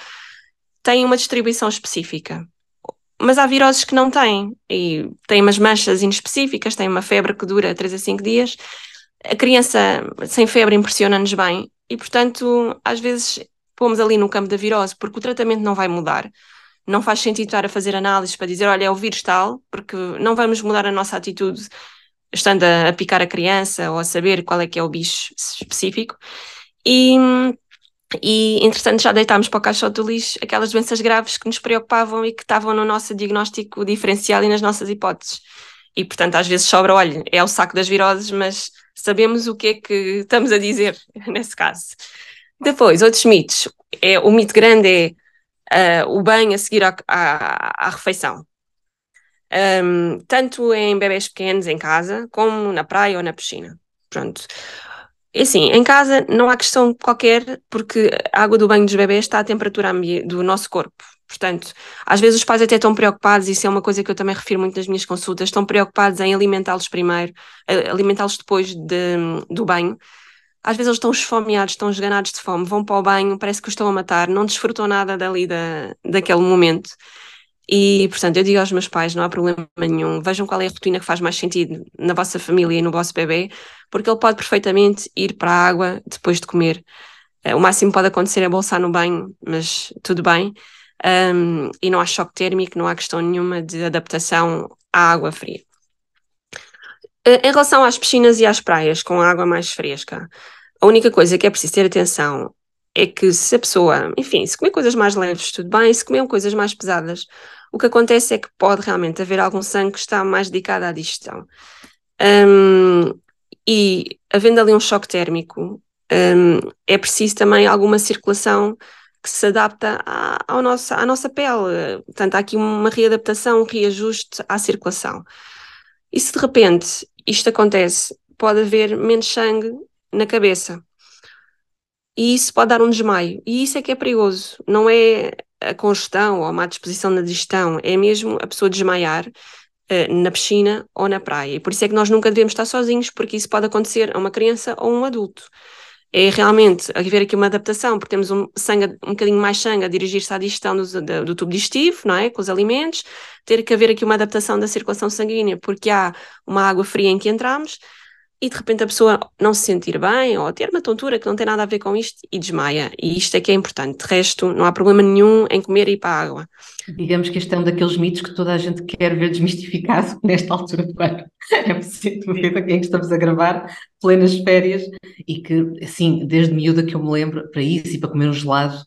Tem uma distribuição específica mas há viroses que não têm, e têm umas manchas inespecíficas, têm uma febre que dura 3 a 5 dias. A criança sem febre impressiona-nos bem, e portanto, às vezes pomos ali no campo da virose, porque o tratamento não vai mudar. Não faz sentido estar a fazer análises para dizer, olha, é o vírus tal, porque não vamos mudar a nossa atitude estando a, a picar a criança ou a saber qual é que é o bicho específico. E e, entretanto, já deitámos para o caixote do lixo aquelas doenças graves que nos preocupavam e que estavam no nosso diagnóstico diferencial e nas nossas hipóteses. E, portanto, às vezes sobra, olha, é o saco das viroses, mas sabemos o que é que estamos a dizer nesse caso. Depois, outros mitos. É, o mito grande é uh, o banho a seguir à, à, à refeição. Um, tanto em bebés pequenos em casa, como na praia ou na piscina. Pronto. É assim, em casa não há questão qualquer, porque a água do banho dos bebés está à temperatura do nosso corpo. Portanto, às vezes os pais até estão preocupados, isso é uma coisa que eu também refiro muito nas minhas consultas, estão preocupados em alimentá-los primeiro, alimentá-los depois de, do banho. Às vezes eles estão esfomeados, estão esganados de fome, vão para o banho, parece que os estão a matar, não desfrutam nada dali da, daquele momento. E, portanto, eu digo aos meus pais: não há problema nenhum, vejam qual é a rotina que faz mais sentido na vossa família e no vosso bebê, porque ele pode perfeitamente ir para a água depois de comer. Eh, o máximo pode acontecer é bolsar no banho, mas tudo bem. Um, e não há choque térmico, não há questão nenhuma de adaptação à água fria. Eh, em relação às piscinas e às praias com água mais fresca, A única coisa que é preciso ter atenção é que se a pessoa, enfim, se comer coisas mais leves, tudo bem, se comer coisas mais pesadas, o que acontece é que pode realmente haver algum sangue que está mais dedicado à digestão. Um, e havendo ali um choque térmico, um, é preciso também alguma circulação que se adapta à, ao nosso, à nossa pele. Portanto, há aqui uma readaptação, um reajuste à circulação. E se de repente isto acontece, pode haver menos sangue na cabeça. E isso pode dar um desmaio. E isso é que é perigoso. Não é a congestão ou a má disposição na digestão, é mesmo a pessoa desmaiar uh, na piscina ou na praia. E por isso é que nós nunca devemos estar sozinhos, porque isso pode acontecer a uma criança ou um adulto. É realmente haver aqui uma adaptação, porque temos um, sangue, um bocadinho mais sangue a dirigir-se à digestão do, do, do tubo digestivo, não é? Com os alimentos, ter que haver aqui uma adaptação da circulação sanguínea, porque há uma água fria em que entramos e de repente a pessoa não se sentir bem ou ter uma tontura que não tem nada a ver com isto e desmaia. E isto é que é importante. De resto, não há problema nenhum em comer e ir para a água. Digamos que este é um daqueles mitos que toda a gente quer ver desmistificado nesta altura do ano. É preciso ver em que estamos a gravar, plenas férias, e que, assim, desde miúda que eu me lembro, para isso e para comer um gelado,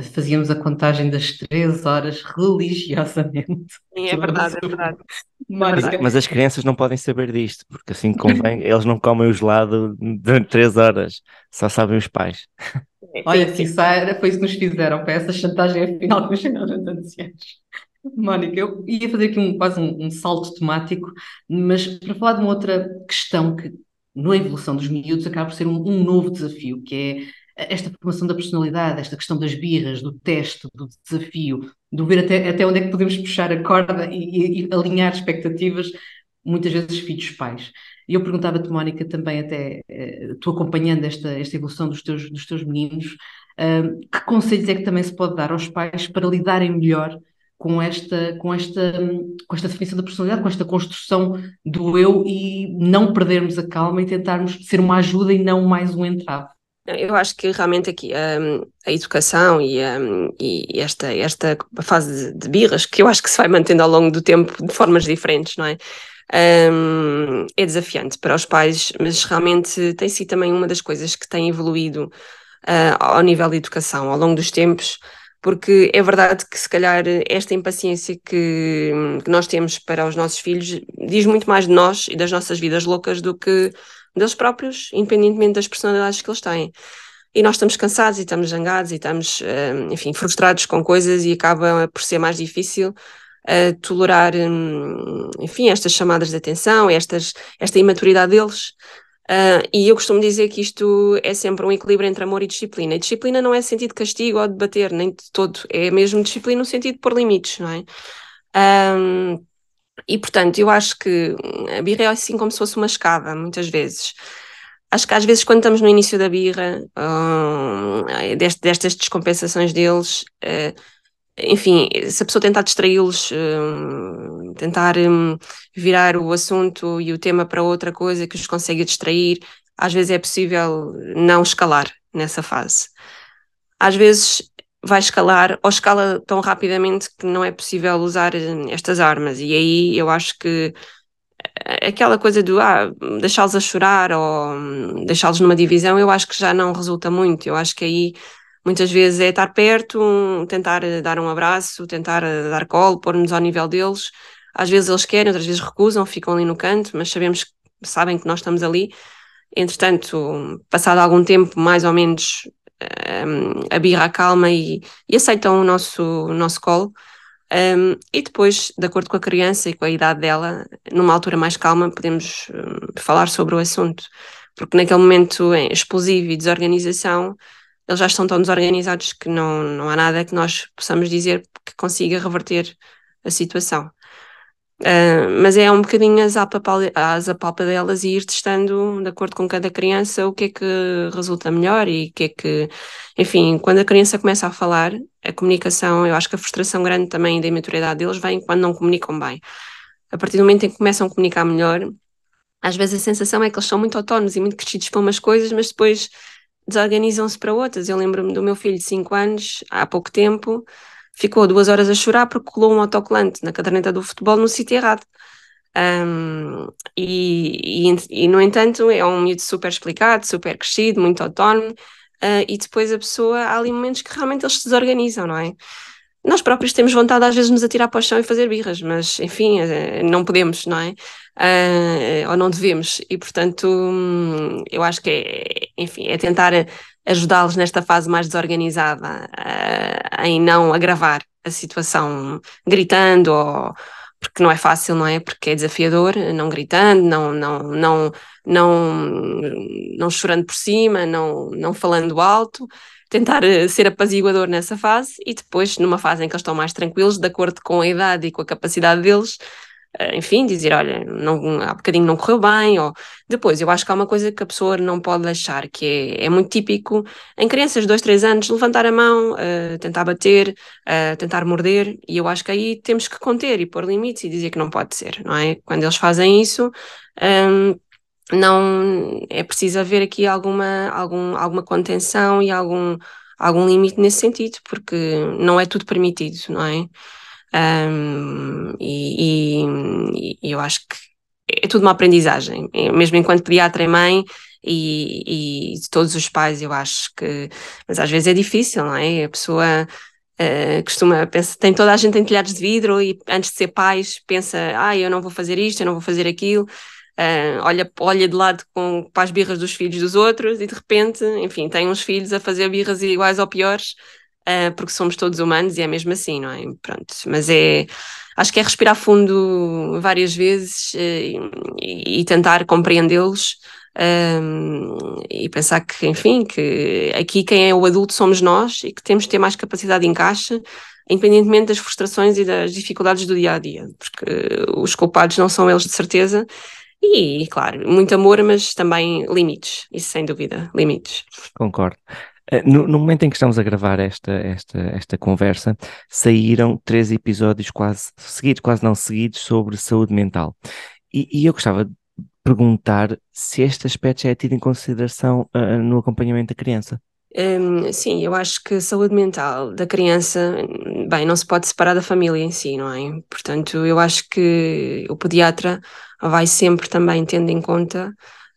fazíamos a contagem das três horas religiosamente. Sim, é verdade, é verdade. Mas, mas, as crianças não podem saber disto, porque assim convém, eles não comem o gelado durante três horas, só sabem os pais. Olha, se isso era, foi isso que nos fizeram, para essa chantagem final que nos fizeram. Mónica, eu ia fazer aqui um, quase um, um, salto temático, mas para falar de uma outra questão que, na evolução dos miúdos, acaba por ser um, um novo desafio, que é esta formação da personalidade, esta questão das birras, do teste, do desafio, de ver até, até onde é que podemos puxar a corda e, e, alinhar expectativas, muitas vezes filhos pais. E eu perguntava-te, Mónica, também até, uh, tu acompanhando esta, esta evolução dos teus, dos teus meninos, que conselhos é que também se pode dar aos pais para lidarem melhor com esta, com esta, com esta definição da personalidade, com esta construção do eu e não perdermos a calma e tentarmos ser uma ajuda e não mais um entrave? Eu acho que realmente aqui um, a educação e, um, e, esta, esta fase de birras, que eu acho que se vai mantendo ao longo do tempo de formas diferentes, não é? Um, é desafiante para os pais, mas realmente tem sido também uma das coisas que tem evoluído uh, ao nível de educação ao longo dos tempos, porque é verdade que se calhar esta impaciência que, que nós temos para os nossos filhos diz muito mais de nós e das nossas vidas loucas do que deles próprios, independentemente das personalidades que eles têm. E nós estamos cansados e estamos zangados e estamos, eh, enfim, frustrados com coisas e acaba por ser mais difícil uh, tolerar, um, enfim, estas chamadas de atenção, estas, esta imaturidade deles. Uh, e eu costumo dizer que isto é sempre um equilíbrio entre amor e disciplina. E disciplina não é sentido de castigo ou de bater, nem de todo. É mesmo disciplina no sentido de pôr limites, não é? Um, e, portanto, eu acho que a birra é assim como se fosse uma escada, muitas vezes. Acho que às vezes, quando estamos no início da birra, hum, destas descompensações deles, uh, enfim, se a pessoa tentar distraí-los, hum, tentar hum, virar o assunto e o tema para outra coisa que os consegue distrair, às vezes é possível não escalar nessa fase. Às vezes vai escalar ou escala tão rapidamente que não é possível usar eh, estas armas. E aí eu acho que eh, aquela coisa do ah, deixá-los a chorar ou hum, deixá-los numa divisão, eu acho que já não resulta muito. Eu acho que aí muitas vezes é estar perto, tentar eh, dar um abraço, tentar dar colo, pôr-nos ao nível deles. Às vezes eles querem, outras vezes recusam, ficam ali no canto, mas sabemos sabem que nós estamos ali. Entretanto, passado algum tempo, mais ou menos um, a birra calma e, e, aceitam o nosso, o nosso colo. Um, e depois, de acordo com a criança e com a idade dela, numa altura mais calma, podemos um, falar sobre o assunto. Porque naquele momento explosivo e desorganização, eles já estão tão desorganizados que não, não há nada que nós possamos dizer que consiga reverter a situação. Uh, mas é um bocadinho as, as apalpadelas e ir testando, de acordo com cada criança, o que é que resulta melhor e o que é que. Enfim, quando a criança começa a falar, a comunicação, eu acho que a frustração grande também da imaturidade deles vem quando não comunicam bem. A partir do momento em que começam a comunicar melhor, às vezes a sensação é que eles são muito autónomos e muito crescidos para umas coisas, mas depois desorganizam-se para outras. Eu lembro-me do meu filho de 5 anos, há pouco tempo ficou duas horas a chorar porque colou um autocolante na caderneta do futebol no sítio errado. Um, e, e, e, no entanto, é um miúdo super explicado, super crescido, muito autónomo, uh, e depois a pessoa, há ali momentos que realmente eles se desorganizam, não é? Nós próprios temos vontade às vezes de nos atirar para o chão e fazer birras, mas enfim, uh, não podemos, não é? Uh, ou não devemos, e portanto, hum, eu acho que é, enfim, é tentar ajudá-los nesta fase mais desorganizada em não agravar a situação gritando ou porque não é fácil, não é? Porque é desafiador, não gritando, não, não, não, não, não chorando por cima, não, não falando alto, tentar eh, ser apaziguador nessa fase e depois, numa fase em que eles estão mais tranquilos, de acordo com a idade e com a capacidade deles, enfim, dizer, olha, não, há bocadinho não correu bem, ou depois, eu acho que há uma coisa que a pessoa não pode deixar, que é, é muito típico em crianças de 2, 3 anos, levantar a mão, uh, tentar bater, uh, tentar morder, e eu acho que aí temos que conter e pôr limites e dizer que não pode ser, não é? Quando eles fazem isso, um, não é preciso haver aqui alguma, algum, alguma contenção e algum, algum limite nesse sentido, porque não é tudo permitido, não é? Um, e, e, e, eu acho que é tudo uma aprendizagem, mesmo enquanto pediatra e mãe e, de todos os pais, eu acho que, mas às vezes é difícil, não é? A pessoa uh, costuma tem toda a gente em telhados de vidro e antes de ser pais pensa, ah, eu não vou fazer isto, eu não vou fazer aquilo. Uh, olha, olha de lado com, para as birras dos filhos dos outros e de repente, enfim, tem uns filhos a fazer birras iguais ou piores uh, porque somos todos humanos e é mesmo assim, não é? Pronto, mas é. Acho que é respirar fundo várias vezes uh, e, e, tentar compreendê-los um, e pensar que, enfim, que aqui quem é o adulto somos nós e que temos de ter mais capacidade de encaixe, independentemente das frustrações e das dificuldades do dia a dia, porque os culpados não são eles de certeza. E, claro, muito amor, mas também limites, isso sem dúvida, limites. Concordo. Eh, no, no, momento em que estamos a gravar esta, esta, esta conversa, saíram três episódios quase seguidos, quase não seguidos, sobre saúde mental. E, e eu gostava de perguntar se este aspecto já é tido em consideração uh, no acompanhamento da criança. Um, sim, eu acho que saúde mental da criança, bem, não se pode separar da família em si, não é? Portanto, eu acho que o pediatra vai sempre também tendo em conta,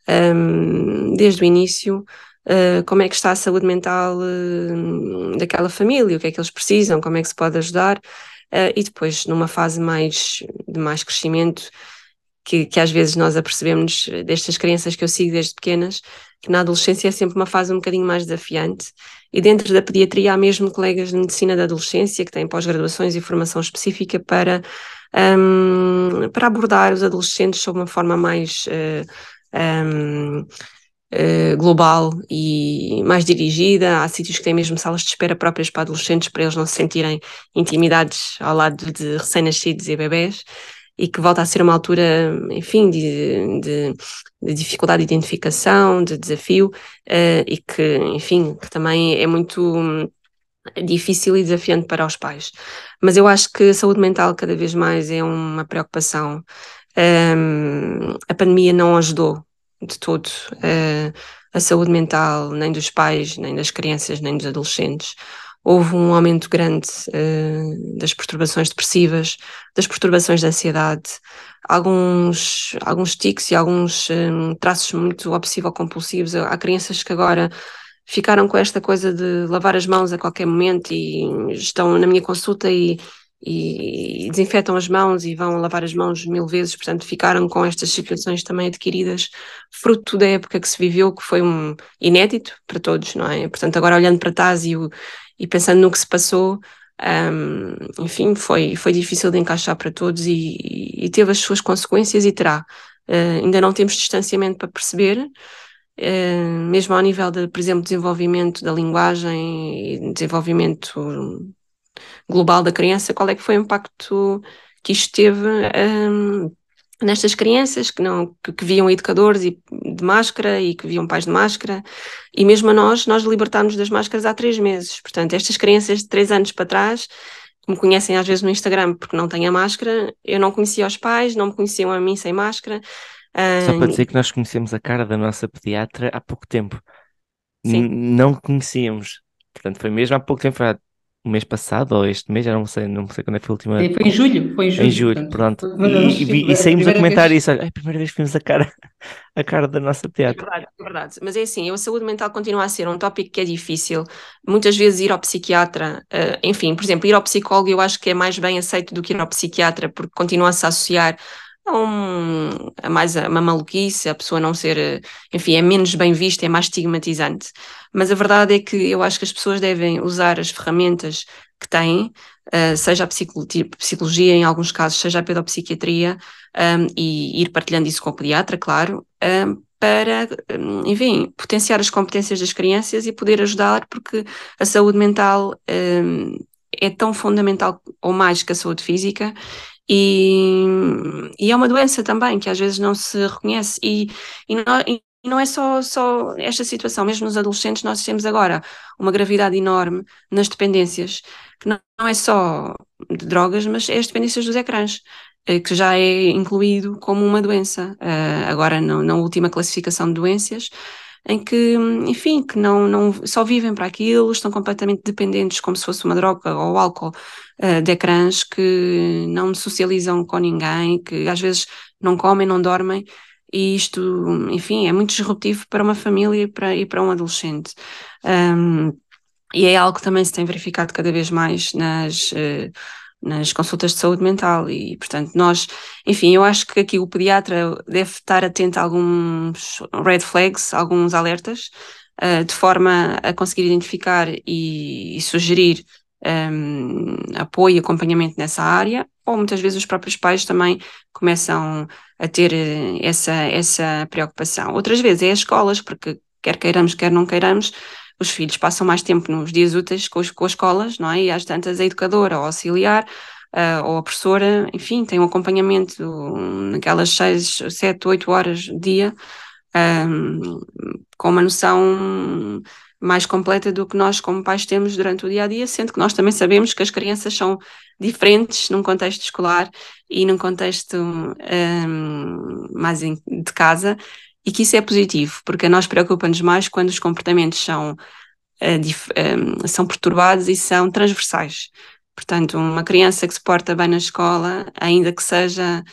um, desde o início, uh, como é que está a saúde mental uh, daquela família, o que é que eles precisam, como é que se pode ajudar, uh, e depois numa fase mais de mais crescimento, que, que às vezes nós apercebemos destas crianças que eu sigo desde pequenas, que na adolescência é sempre uma fase um bocadinho mais desafiante, e dentro da pediatria há mesmo colegas de medicina da adolescência que têm pós-graduações e formação específica para, um, para abordar os adolescentes sob uma forma mais um, eh, global e mais dirigida. Há sítios que têm mesmo salas de espera próprias para adolescentes, para eles não se sentirem intimidados ao lado de recém-nascidos e bebés. E que volta a ser uma altura, enfim, de, de, de dificuldade de identificação, de desafio, uh, e que, enfim, que também é muito hum, difícil e desafiante para os pais. Mas eu acho que a saúde mental cada vez mais é uma preocupação. Um, a pandemia não ajudou de todo uh, a saúde mental, nem dos pais, nem das crianças, nem dos adolescentes. Houve um aumento grande uh, das perturbações depressivas, das perturbações de ansiedade, alguns, alguns tics e alguns um, eh, traços muito obsessivo-compulsivos. Há crianças que agora ficaram com esta coisa de lavar as mãos a qualquer momento e estão na minha consulta e e, desinfetam as mãos e vão lavar as mãos mil vezes, portanto ficaram com estas situações também adquiridas, fruto da época que se viveu, que foi um inédito para todos, não é? Portanto, agora olhando para trás e, o, e pensando no que se passou, um, enfim, foi, foi difícil de encaixar para todos e, e teve as suas consequências e terá. Uh, ainda não temos distanciamento para perceber, uh, mesmo ao nível, de, por exemplo, desenvolvimento da linguagem e desenvolvimento global da criança, qual é que foi o impacto que isto teve um, nestas crianças que não que, que, viam educadores e, de máscara e que viam pais de máscara e mesmo a nós, nós libertámos das máscaras há três meses. Portanto, estas crianças de três anos para trás que me conhecem às vezes no Instagram porque não têm a máscara, eu não conhecia os pais, não me conheciam a mim sem máscara. Só para dizer que nós conhecemos a cara da nossa pediatra há pouco tempo. Sim. Não conhecíamos. Portanto, foi mesmo há pouco tempo, há o mês passado ou este mês, já não sei, não sei quando é que foi a última. Foi em julho, foi em julho. Em julho, portanto, pronto. E, e, e, saímos a comentar vez... isso. É a primeira vez que vimos a cara, a cara da nossa pediatra. É verdade, é verdade. Mas é assim, a saúde mental continua a ser um tópico que é difícil. Muitas vezes ir ao psiquiatra, uh, enfim, por exemplo, ir ao psicólogo eu acho que é mais bem aceito do que ir ao psiquiatra, porque continua-se a associar a, um, mais uma maluquice, a pessoa não ser, enfim, é menos bem vista, é mais estigmatizante. Mas a verdade é que eu acho que as pessoas devem usar as ferramentas que têm, uh, seja a psicologia, em alguns casos, seja a pedopsiquiatria, um, e ir partilhando isso com o pediatra, claro, um, para, enfim, potenciar as competências das crianças e poder ajudar, porque a saúde mental um, é tão fundamental ou mais que a saúde física e, e, é uma doença também que às vezes não se reconhece. E, e, não, e, não, é só, só esta situação, mesmo nos adolescentes nós temos agora uma gravidade enorme nas dependências, que não, não é só de drogas, mas é as dependências dos ecrãs, eh, que já é incluído como uma doença, uh, agora na última classificação de doenças, em que, enfim, que não, não só vivem para aquilo, estão completamente dependentes, como se fosse uma droga ou álcool, uh, de ecrãs, que não socializam com ninguém, que às vezes não comem, não dormem, e isto, enfim, é muito disruptivo para uma família e para, e para um adolescente. Um, e é algo que também se tem verificado cada vez mais nas. Nas consultas de saúde mental e, portanto, nós, enfim, eu acho que aqui o pediatra deve estar atento a alguns red flags, alguns alertas, uh, de forma a conseguir identificar e, e sugerir um, apoio e acompanhamento nessa área, ou muitas vezes os próprios pais também começam a ter eh, essa, essa preocupação. Outras vezes é as escolas, porque quer queiramos, quer não queiramos, os filhos passam mais tempo nos dias úteis com, os, com as escolas, não é? E às tantas a educadora ou auxiliar uh, ou a professora, enfim, tem um acompanhamento naquelas seis, sete, oito horas de dia, um, com uma noção mais completa do que nós como pais temos durante o dia a dia, sendo que nós também sabemos que as crianças são diferentes num contexto escolar e num contexto um, mais de casa e que isso é positivo, porque a nós preocupa-nos mais quando os comportamentos são, uh, são perturbados e são transversais. Portanto, uma criança que se porta bem na escola, ainda que seja,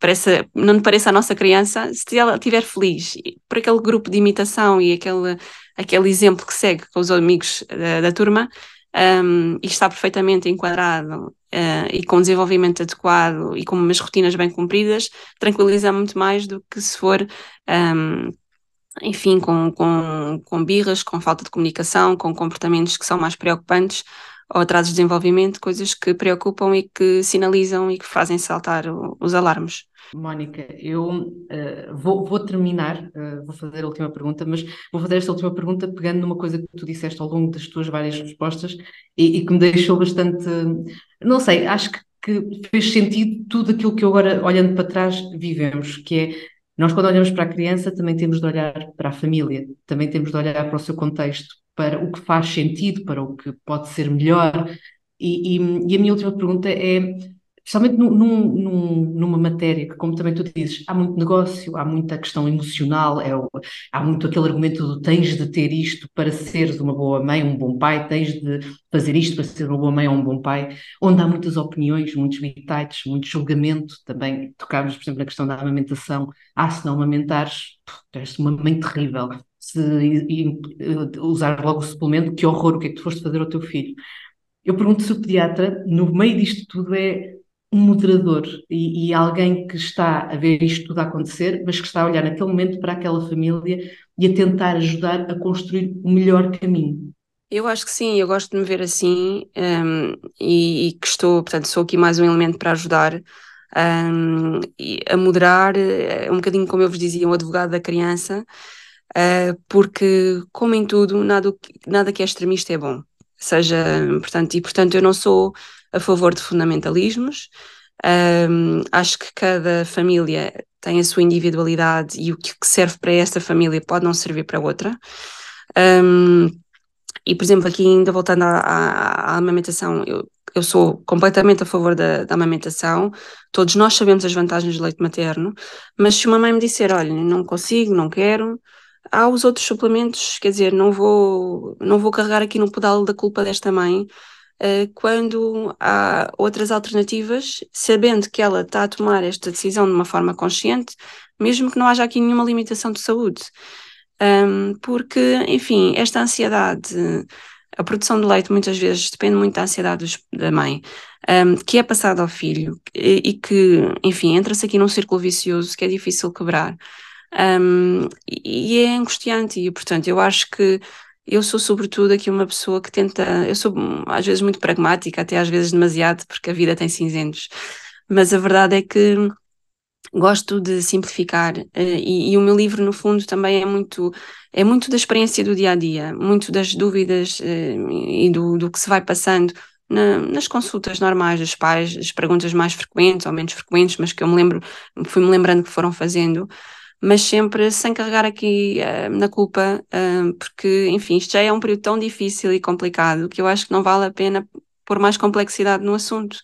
pareça, não pareça a nossa criança, se ela estiver feliz por aquele grupo de imitação e aquele, aquele exemplo que segue com os amigos da, da turma, um, e está perfeitamente enquadrado uh, e com desenvolvimento adequado e com umas rotinas bem cumpridas, tranquiliza muito mais do que se for, um, enfim, com, com, com birras, com falta de comunicação, com comportamentos que são mais preocupantes ou atrasos de desenvolvimento, coisas que preocupam e que sinalizam e que fazem saltar o, os alarmes. Mónica, eu uh, vou, vou, terminar, uh, vou fazer a última pergunta, mas vou fazer esta última pergunta pegando numa coisa que tu disseste ao longo das tuas várias respostas e, e que me deixou bastante, não sei, acho que, que, fez sentido tudo aquilo que eu agora, olhando para trás, vivemos, que é, nós quando olhamos para a criança também temos de olhar para a família, também temos de olhar para o seu contexto, para o que faz sentido, para o que pode ser melhor, e, e, e a minha última pergunta é especialmente num, num, numa matéria que, como também tu dizes, há muito negócio, há muita questão emocional, é, há muito aquele argumento do tens de ter isto para seres uma boa mãe, um bom pai, tens de fazer isto para ser uma boa mãe ou um bom pai, onde há muitas opiniões, muitos bitites, muito julgamento, também. Tocámos, por exemplo, na questão da amamentação, ah, se não amamentares, és uma mãe terrível, se e, e, usar logo o suplemento, que horror, o que é que tu foste fazer ao teu filho? Eu pergunto se o pediatra, no meio disto tudo, é um moderador e, e, alguém que está a ver isto tudo acontecer, mas que está a olhar naquele momento para aquela família e a tentar ajudar a construir o melhor caminho. Eu acho que sim, eu gosto de me ver assim um, e, e, que estou, portanto, sou aqui mais um elemento para ajudar um, a moderar, eh, um bocadinho como eu vos dizia, um advogado da criança, uh, porque, como em tudo, nada, nada que é extremista é bom. Seja, portanto, e portanto eu não sou a favor de fundamentalismos. Um, acho que cada família tem a sua individualidade e o que serve para esta família pode não servir para outra. Um, e, por exemplo, aqui ainda voltando à, à, à amamentação, eu, eu sou completamente a favor da, da, amamentação, todos nós sabemos as vantagens do leite materno, mas se uma mãe me disser, olha, não consigo, não quero, há os outros suplementos, quer dizer, não vou, não vou carregar aqui no pedal da culpa desta mãe, quando há outras alternativas, sabendo que ela está a tomar esta decisão de uma forma consciente, mesmo que não haja aqui nenhuma limitação de saúde. Um, porque, enfim, esta ansiedade, a produção de leite muitas vezes depende muito da ansiedade dos, da mãe, um, que é passada ao filho e, e que, enfim, entra-se aqui num círculo vicioso que é difícil quebrar. Um, e é angustiante, e portanto, eu acho que eu sou, sobretudo, aqui uma pessoa que tenta. Eu sou, às vezes, muito pragmática, até às vezes demasiado, porque a vida tem cinzentos. Mas a verdade é que gosto de simplificar uh, e, e, o meu livro no fundo também é muito é muito da experiência do dia a dia muito das dúvidas uh, e do, do que se vai passando na, nas consultas normais dos pais as perguntas mais frequentes ou menos frequentes mas que eu me lembro fui me lembrando que foram fazendo mas sempre sem carregar aqui uh, na culpa, uh, porque, enfim, isto já é um período tão difícil e complicado que eu acho que não vale a pena pôr mais complexidade no assunto.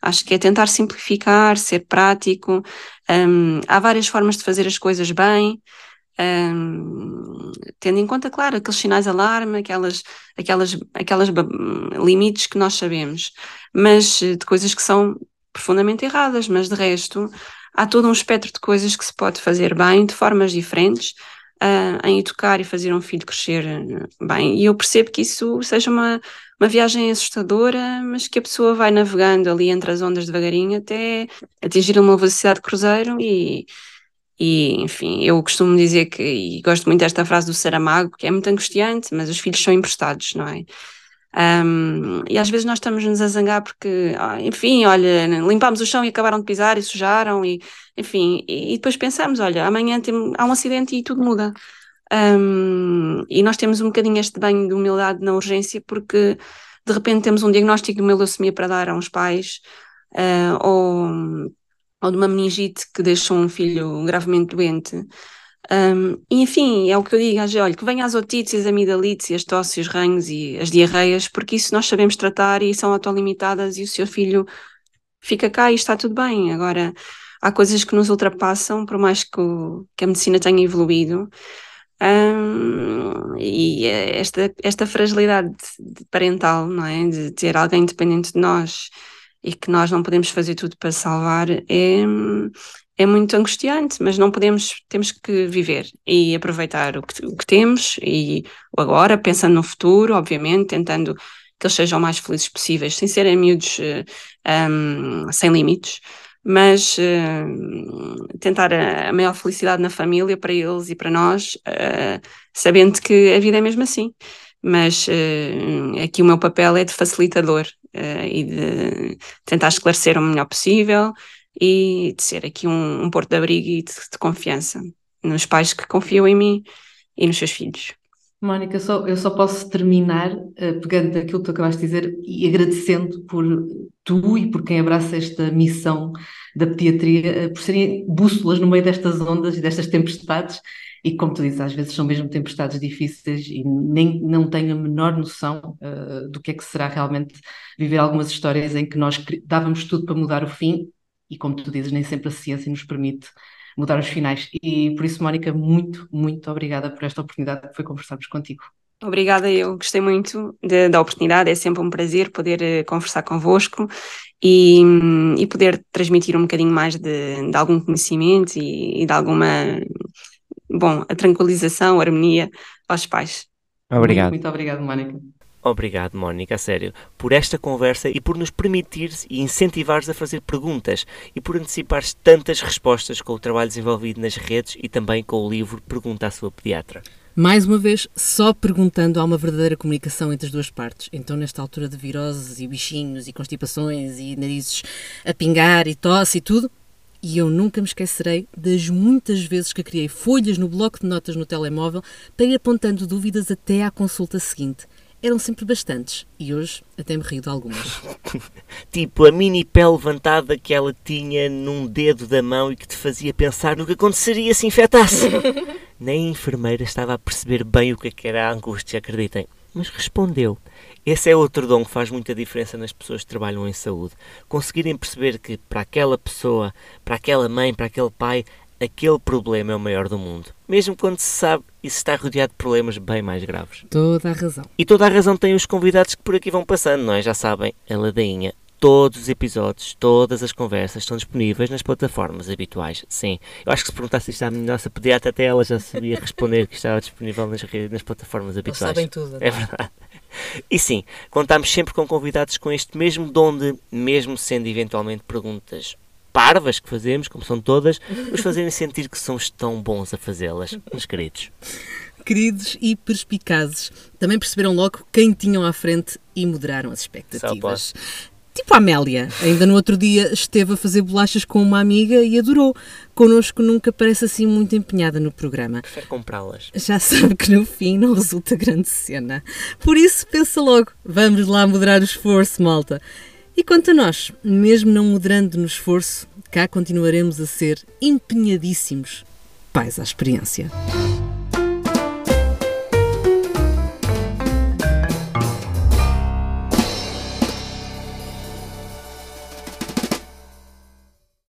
Acho que é tentar simplificar, ser prático. Um, há várias formas de fazer as coisas bem, um, tendo em conta, claro, aqueles sinais de alarme, aquelas, aquelas, aquelas limites que nós sabemos, mas eh, de coisas que são profundamente erradas, mas de resto há todo um espectro de coisas que se pode fazer bem, de formas diferentes, uh, em educar e fazer um filho crescer ah, bem. E eu percebo que isso seja uma, uma viagem assustadora, mas que a pessoa vai navegando ali entre as ondas devagarinho até atingir uma velocidade de cruzeiro e, e enfim, eu costumo dizer que, e gosto muito desta frase do Saramago, que é muito angustiante, mas os filhos são emprestados, não é? Um, e às vezes nós estamos-nos a zangar porque, ah, enfim, olha, limpámos o chão e acabaram de pisar e sujaram, e enfim, e, e depois pensamos, olha, amanhã tem, há um acidente e tudo muda. Um, e nós temos um bocadinho este banho de humildade na urgência porque de repente temos um diagnóstico de uma leucemia para dar a uns pais uh, ou, ou de uma meningite que deixou um filho gravemente doente. Um, enfim, é o que eu digo, olha, que venham as otites, amidalites, as tosses, os ranhos e as diarreias, porque isso nós sabemos tratar e são autolimitadas e o seu filho fica cá e está tudo bem. Agora, há coisas que nos ultrapassam, por mais que, o, que a medicina tenha evoluído, um, e esta, esta fragilidade parental, não é? De ter alguém dependente de nós e que nós não podemos fazer tudo para salvar, é, é muito angustiante, mas não podemos, temos que viver e aproveitar o que, o que temos e o agora, pensando no futuro, obviamente, tentando que eles sejam o mais felizes possíveis, sem serem miúdos um, eh, sem limites, mas uh, tentar a, a, maior felicidade na família para eles e para nós, uh, sabendo que a vida é mesmo assim. Mas uh, aqui o meu papel é de facilitador e de tentar esclarecer o melhor possível, e de ser aqui um, um porto de abrigo e de, de, confiança nos pais que confiam em mim e nos seus filhos. Mónica, só, eu só posso terminar uh, pegando aquilo que tu acabaste de dizer e agradecendo por tu e por quem abraça esta missão da pediatria, uh, por serem bússolas no meio destas ondas e destas tempestades e como tu dizes, às vezes são mesmo tempestades difíceis e nem não tenho a menor noção uh, do que é que será realmente viver algumas histórias em que nós dávamos tudo para mudar o fim e como tu dizes, nem sempre a ciência nos permite mudar os finais. E por isso, Mónica, muito, muito obrigada por esta oportunidade que foi conversarmos contigo. Obrigada, eu gostei muito de, da oportunidade, é sempre um prazer poder uh, conversar convosco e, e poder transmitir um bocadinho mais de, de algum conhecimento e, e, de alguma, bom, a tranquilização, a harmonia aos pais. Obrigado. Muito, muito obrigado, Mónica. Obrigado, Mónica, a sério, por esta conversa e por nos permitires e incentivares a fazer perguntas e por antecipares tantas respostas com o trabalho desenvolvido nas redes e também com o livro Pergunta à sua pediatra. Mais uma vez, só perguntando há uma verdadeira comunicação entre as duas partes. Então, nesta altura de viroses e bichinhos e constipações e narizes a pingar e tosse e tudo, e eu nunca me esquecerei das muitas vezes que criei folhas no bloco de notas no telemóvel para ir apontando dúvidas até à consulta seguinte eram sempre bastantes e hoje até me rio de algumas. tipo a mini pé levantada que ela tinha num dedo da mão e que te fazia pensar no que aconteceria se infectasse. Nem a enfermeira estava a perceber bem o que, é que era a angústia, acreditem. Mas respondeu. Esse é outro dom que faz muita diferença nas pessoas que trabalham em saúde. Conseguirem perceber que para aquela pessoa, para aquela mãe, para aquele pai, aquele problema é o maior do mundo, mesmo quando se sabe e se está rodeado de problemas bem mais graves. Toda a razão. E toda a razão tem os convidados que por aqui vão passando, não é? Já sabem, a ladainha. Todos os episódios, todas as conversas estão disponíveis nas plataformas habituais. Sim, eu acho que se perguntasse isto à nossa pediatra, até ela já sabia responder que estava disponível nas, nas plataformas habituais. Eles sabem tudo. É verdade. E sim, contamos sempre com convidados com este mesmo dom de, mesmo sendo eventualmente perguntas parvas que fazemos, como são todas, nos fazerem sentir que somos tão bons a fazê-las, meus queridos. Queridos e perspicazes, também perceberam logo quem tinham à frente e moderaram as expectativas. Tipo a Amélia, ainda no outro dia esteve a fazer bolachas com uma amiga e adorou. Connosco nunca parece assim muito empenhada no programa. Prefere comprá-las. Já sabe que no fim não resulta grande cena. Por isso, pensa logo, vamos lá moderar o esforço, malta. E quanto a nós, mesmo não moderando no esforço, cá continuaremos a ser empenhadíssimos pais à experiência.